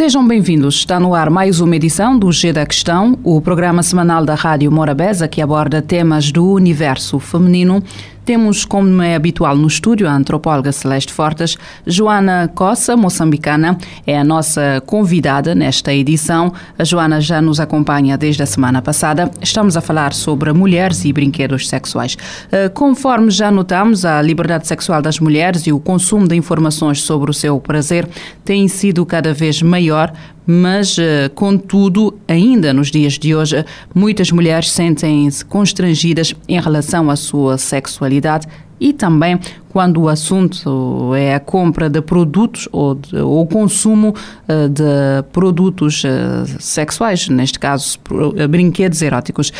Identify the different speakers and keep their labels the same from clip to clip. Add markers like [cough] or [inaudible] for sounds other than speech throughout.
Speaker 1: Sejam bem-vindos. Está no ar mais uma edição do G da Questão, o programa semanal da Rádio Morabeza que aborda temas do universo feminino temos, como é habitual no estúdio, a antropóloga Celeste Fortes. Joana Coça, moçambicana, é a nossa convidada nesta edição. A Joana já nos acompanha desde a semana passada. Estamos a falar sobre mulheres e brinquedos sexuais. Eh, conforme já notamos, a liberdade sexual das mulheres e o consumo de informações sobre o seu prazer tem sido cada vez maior, mas, eh, contudo, ainda nos dias de hoje, muitas mulheres sentem-se constrangidas em relação à sua sexualidade e também quando o assunto é a compra de produtos ou o consumo uh, de produtos uh, sexuais, neste caso uh, brinquedos eróticos.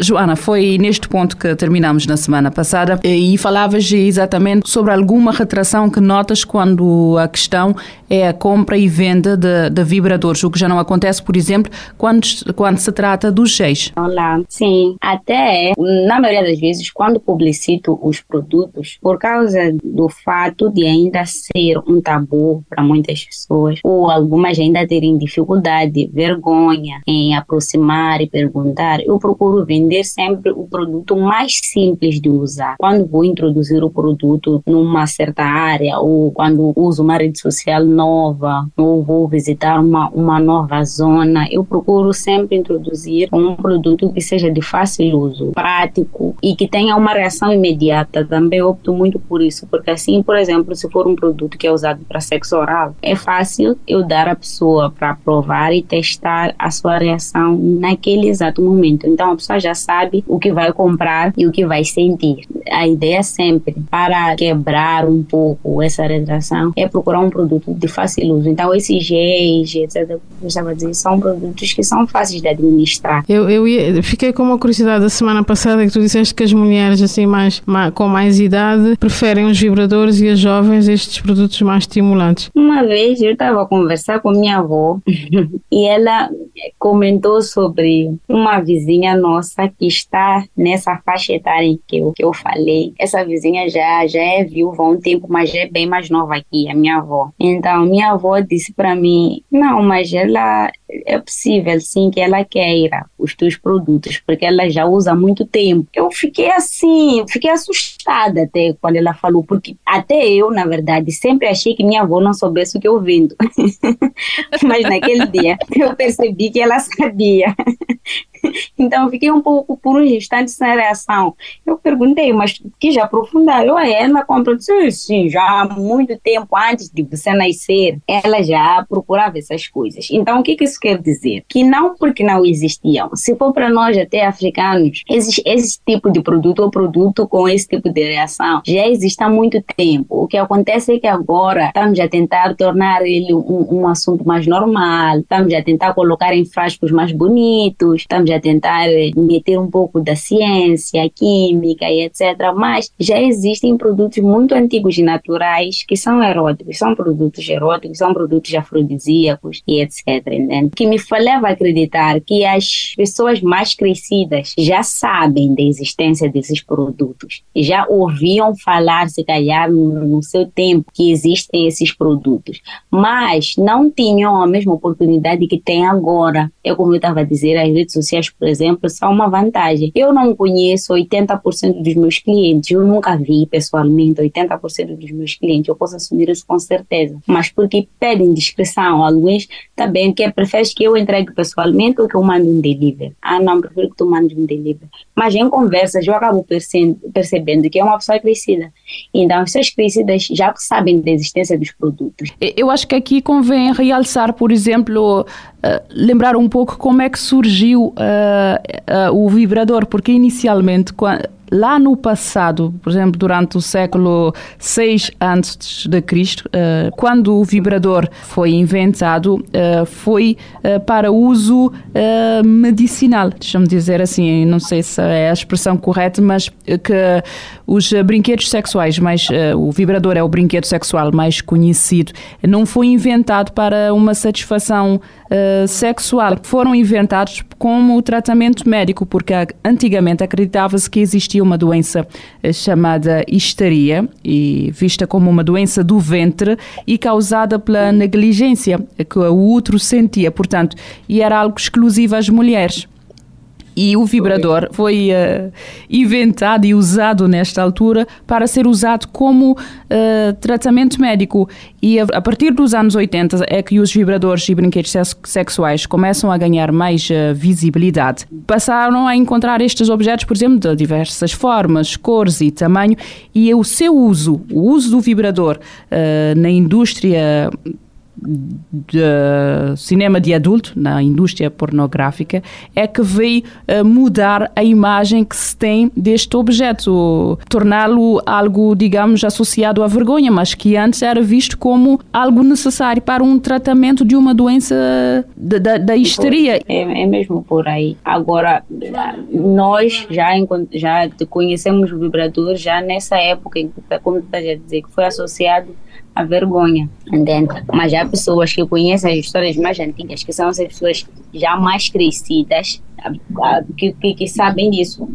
Speaker 1: Joana, foi neste ponto que terminamos na semana passada e falavas exatamente sobre alguma retração que notas quando a questão é a compra e venda de, de vibradores, o que já não acontece, por exemplo, quando, quando se trata dos geis.
Speaker 2: Olá, sim. Até, na maioria das vezes, quando publicito os produtos, por causa causa do fato de ainda ser um tabu para muitas pessoas, ou algumas ainda terem dificuldade, vergonha em aproximar e perguntar, eu procuro vender sempre o produto mais simples de usar. Quando vou introduzir o produto numa certa área, ou quando uso uma rede social nova, ou vou visitar uma, uma nova zona, eu procuro sempre introduzir um produto que seja de fácil uso, prático e que tenha uma reação imediata. Também opto muito por isso, porque assim, por exemplo, se for um produto que é usado para sexo oral, é fácil eu dar à pessoa para provar e testar a sua reação naquele exato momento. Então a pessoa já sabe o que vai comprar e o que vai sentir. A ideia sempre para quebrar um pouco essa retração é procurar um produto de fácil uso. Então esses géis, etc, eu estava dizer, são produtos que são fáceis de administrar.
Speaker 3: Eu, eu ia, fiquei com uma curiosidade da semana passada que tu disseste que as mulheres assim mais, mais com mais idade preferem os vibradores e as jovens estes produtos mais estimulantes?
Speaker 2: Uma vez eu estava a conversar com minha avó [laughs] e ela comentou sobre uma vizinha nossa que está nessa faixa etária que eu, que eu falei. Essa vizinha já, já é viúva há um tempo, mas já é bem mais nova que a minha avó. Então, minha avó disse para mim: Não, mas ela é possível sim que ela queira os teus produtos, porque ela já usa há muito tempo. Eu fiquei assim, fiquei assustada até quando ela falou, porque até eu, na verdade, sempre achei que minha avó não soubesse o que eu vendo. [laughs] Mas naquele dia eu percebi que ela sabia. [laughs] Então eu fiquei um pouco por um instante sem reação. Eu perguntei, mas quis aprofundar. Eu, é, ela comprou, disse, sim, já há muito tempo antes de você nascer, ela já procurava essas coisas. Então o que, que isso quer dizer? Que não porque não existiam. Se for para nós até africanos, esse, esse tipo de produto ou produto com esse tipo de reação já existe há muito tempo. O que acontece é que agora estamos a tentar tornar ele um, um assunto mais normal, estamos a tentar colocar em frascos mais bonitos, estamos estamos tentar eh, meter um pouco da ciência, química e etc. Mas já existem produtos muito antigos e naturais que são eróticos, são produtos eróticos, são produtos afrodisíacos e etc. Que me leva a acreditar que as pessoas mais crescidas já sabem da existência desses produtos, já ouviam falar, se calhar, no seu tempo, que existem esses produtos, mas não tinham a mesma oportunidade que têm agora. É como eu estava a dizer, as redes sociais por exemplo, são uma vantagem. Eu não conheço 80% dos meus clientes, eu nunca vi pessoalmente 80% dos meus clientes, eu posso assumir isso com certeza, mas porque pedem descrição, alguns também que preferes que eu entregue pessoalmente ou que eu mande um delivery. Ah, não, prefiro que tu mandes um delivery. Mas em conversas eu acabo percebendo que é uma pessoa crescida. Então, as pessoas crescidas já sabem da existência dos produtos.
Speaker 1: Eu acho que aqui convém realçar, por exemplo, uh, lembrar um pouco como é que surgiu uh, uh, o vibrador, porque inicialmente lá no passado, por exemplo, durante o século 6 antes de Cristo, uh, quando o vibrador foi inventado, foi para uso medicinal, deixa-me dizer assim, não sei se é a expressão correta, mas que os brinquedos sexuais, mais o vibrador é o brinquedo sexual mais conhecido, não foi inventado para uma satisfação sexual, foram inventados como tratamento médico, porque antigamente acreditava-se que existia uma doença chamada histeria, e vista como uma doença do ventre e causada pela negligência que o outro sentia, portanto, e era algo exclusivo às mulheres. E o vibrador foi uh, inventado e usado nesta altura para ser usado como uh, tratamento médico. E a, a, partir dos anos 80 é que os vibradores e brinquedos sexuais começam a ganhar mais uh, visibilidade. Passaram a encontrar estes objetos, por exemplo, de diversas formas, cores e tamanho, e o seu uso, o uso do vibrador na indústria de cinema de adulto, na indústria pornográfica, é que veio uh, mudar a imagem que se tem deste objeto, torná-lo algo, digamos, associado à vergonha, mas que antes era visto como algo necessário para um tratamento de uma doença da, da histeria.
Speaker 2: É, é, mesmo por aí. Agora, nós já, já conhecemos o vibrador já nessa época, como estás a dizer, que foi associado a vergonha, entende? Mas há pessoas que conhecem as histórias mais antigas, que são as pessoas já mais crescidas, que, que, que, sabem disso.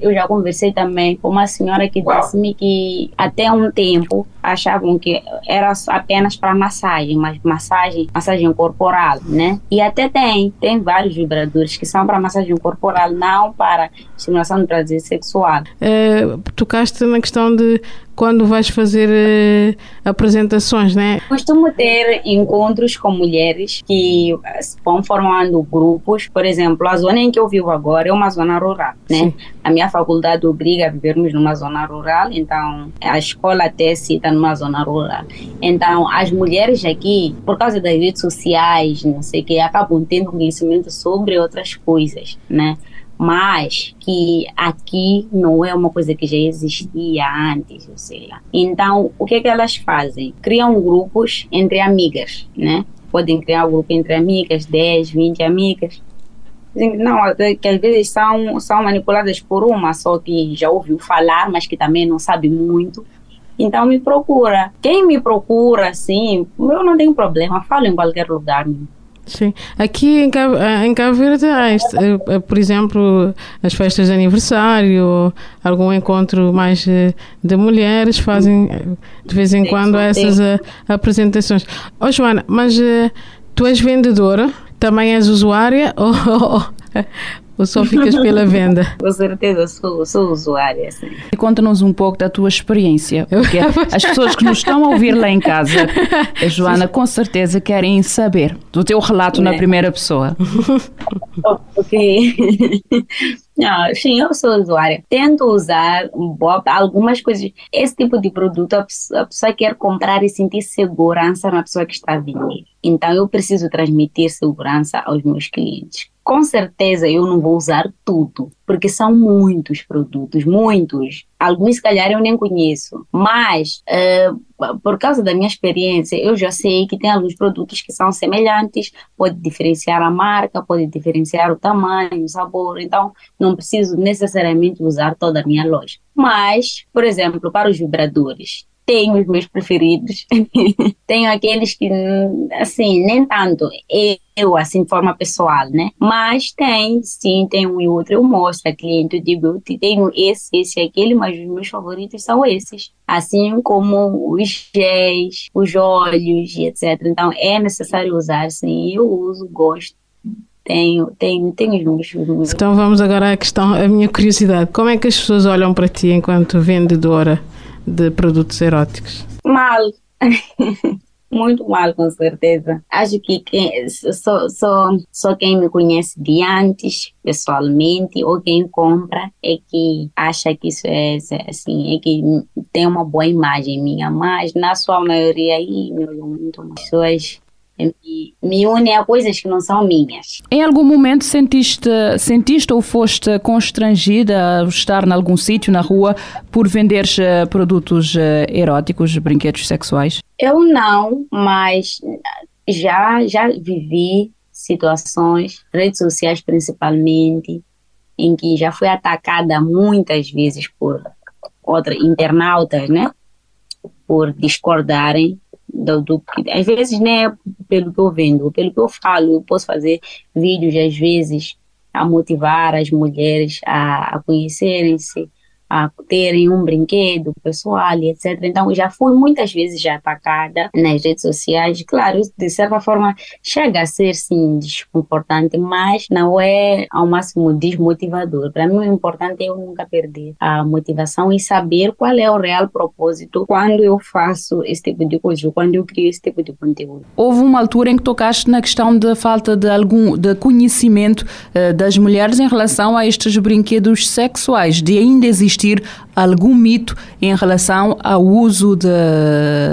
Speaker 2: Eu já conversei também com uma senhora que disse-me que até um tempo achavam que era apenas para massagem, mas massagem, massagem corporal, né? E até tem, tem vários vibradores que são para massagem corporal, não para estimulação do prazer sexual.
Speaker 3: É, tocaste na questão de quando vais fazer uh, apresentações, né?
Speaker 2: Costumo ter encontros com mulheres que vão formando grupos. Por exemplo, a zona em que eu vivo agora é uma zona rural, né? Sim. A minha faculdade obriga a vivermos numa zona rural, então a escola até cita numa zona rural. Então, as mulheres aqui, por causa das redes sociais, não sei o que, acabam tendo conhecimento sobre outras coisas, né? mas que aqui não é uma coisa que já existia antes, ou sei lá. Então, o que é que elas fazem? Criam grupos entre amigas, né? Podem criar um grupo entre amigas, 10, 20 amigas. Não, que às vezes são, são manipuladas por uma só que já ouviu falar, mas que também não sabe muito. Então me procura. Quem me procura, assim, eu não tenho problema, falo em qualquer lugar.
Speaker 3: Sim. Aqui em Cabo, eh, em Cabo Verde eh, eh, por exemplo, as festas de aniversário, algum encontro mais de mulheres, fazem de vez em quando essas apresentações. Oh, Joana, mas tu és vendedora? Também és usuária? [laughs] Ou, ou só ficas pela venda? [laughs]
Speaker 2: Com certeza, sou, sou usuária. Sim.
Speaker 1: Conta-nos um pouco da tua experiência, porque [laughs] as pessoas que nos estão a ouvir lá em casa, a Joana, com certeza querem saber do teu relato é. na primeira pessoa.
Speaker 2: ok. [laughs] Não, sim, eu sou usuária. Tento usar algumas coisas. Esse tipo de produto, a pessoa, a pessoa quer comprar e sentir segurança na pessoa que está a vender. Então, eu preciso transmitir segurança aos meus clientes com certeza eu não vou usar tudo, porque são muitos produtos, muitos. Alguns, se calhar, eu nem conheço. Mas, uh, por causa da minha experiência, eu já sei que tem alguns produtos que são semelhantes, pode diferenciar a marca, pode diferenciar o tamanho, o sabor. Então, não preciso necessariamente usar toda a minha loja. Mas, por exemplo, para os vibradores, tenho os meus preferidos, [laughs] tenho aqueles que, assim, nem tanto eu, assim, de forma pessoal, né? Mas tem, sim, tem um e outro. Eu mostro a cliente, eu digo, eu tenho esse, esse e aquele, mas os meus favoritos são esses. Assim como os géis, os olhos e etc. Então, é necessário usar, sim, eu uso, gosto tenho, tenho, tenho os meus.
Speaker 3: Então vamos agora à questão, a minha curiosidade. Como é que as pessoas olham para ti enquanto vendedora? De produtos eróticos?
Speaker 2: Mal. [laughs] Muito mal, com certeza. Acho que quem, só, só, só quem me conhece de antes, pessoalmente, ou quem compra, é que acha que isso é assim, é que tem uma boa imagem minha. Mas, na sua maioria, aí, me olham muito. Pessoas me, me une a coisas que não são minhas.
Speaker 1: Em algum momento sentiste, sentiste ou foste constrangida a estar em algum sítio na rua por vender eh, produtos eh, eróticos, brinquedos sexuais?
Speaker 2: Eu não, mas já já vivi situações, redes sociais principalmente, em que já fui atacada muitas vezes por outros internautas, né? Por discordarem do, do às vezes, né, pelo que eu vendo, pelo que eu falo, eu posso fazer vídeos, às vezes, a motivar as mulheres a, a conhecerem-se, a terem um brinquedo pessoal e etc. Então, já fui muitas vezes já atacada nas redes sociais. Claro, de certa forma, chega a ser, sim, desconfortante, mas não é ao máximo desmotivador. Para mim, o importante é eu nunca perder a motivação e saber qual é o real propósito quando eu faço esse tipo de coisa, quando eu crio esse tipo de conteúdo.
Speaker 1: Houve uma altura em que tocaste na questão da falta de algum de conhecimento uh, das mulheres em relação a estes brinquedos sexuais, de ainda existir existir algum mito em relação ao uso de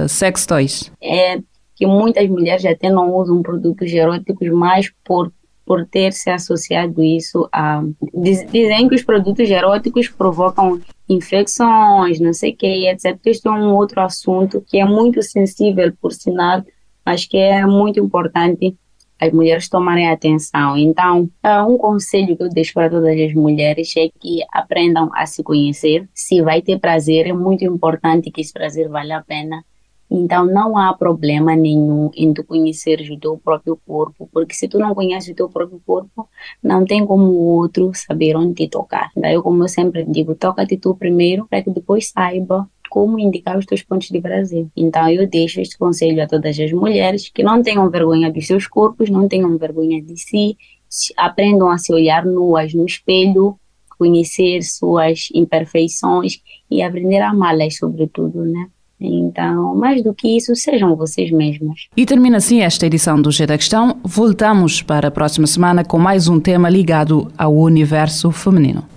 Speaker 1: sex toys?
Speaker 2: É que muitas mulheres até não usam produtos eróticos mais por por ter se associado isso a dizem que os produtos eróticos provocam infecções, não sei o que, etc. Este é um outro assunto que é muito sensível, por sinal, mas que é muito importante as mulheres tomarem atenção. Então, é um conselho que eu deixo para todas as mulheres é que aprendam a se conhecer. Se vai ter prazer, é muito importante que esse prazer vale a pena. Então, não há problema nenhum em tu conheceres o teu próprio corpo, porque se tu não conheces o teu próprio corpo, não tem como o outro saber onde te tocar. Daí, como eu sempre digo, toca-te tu primeiro, para que depois saiba como indicar os teus pontos de prazer. Então eu deixo este conselho a todas as mulheres que não tenham vergonha dos seus corpos, não tenham vergonha de si, aprendam a se olhar nuas no espelho, conhecer suas imperfeições e aprender a amá-las sobretudo, né? Então, mais do que isso, sejam vocês mesmos.
Speaker 1: E termina assim esta edição do G da Questão. Voltamos para a próxima semana com mais um tema ligado ao universo feminino.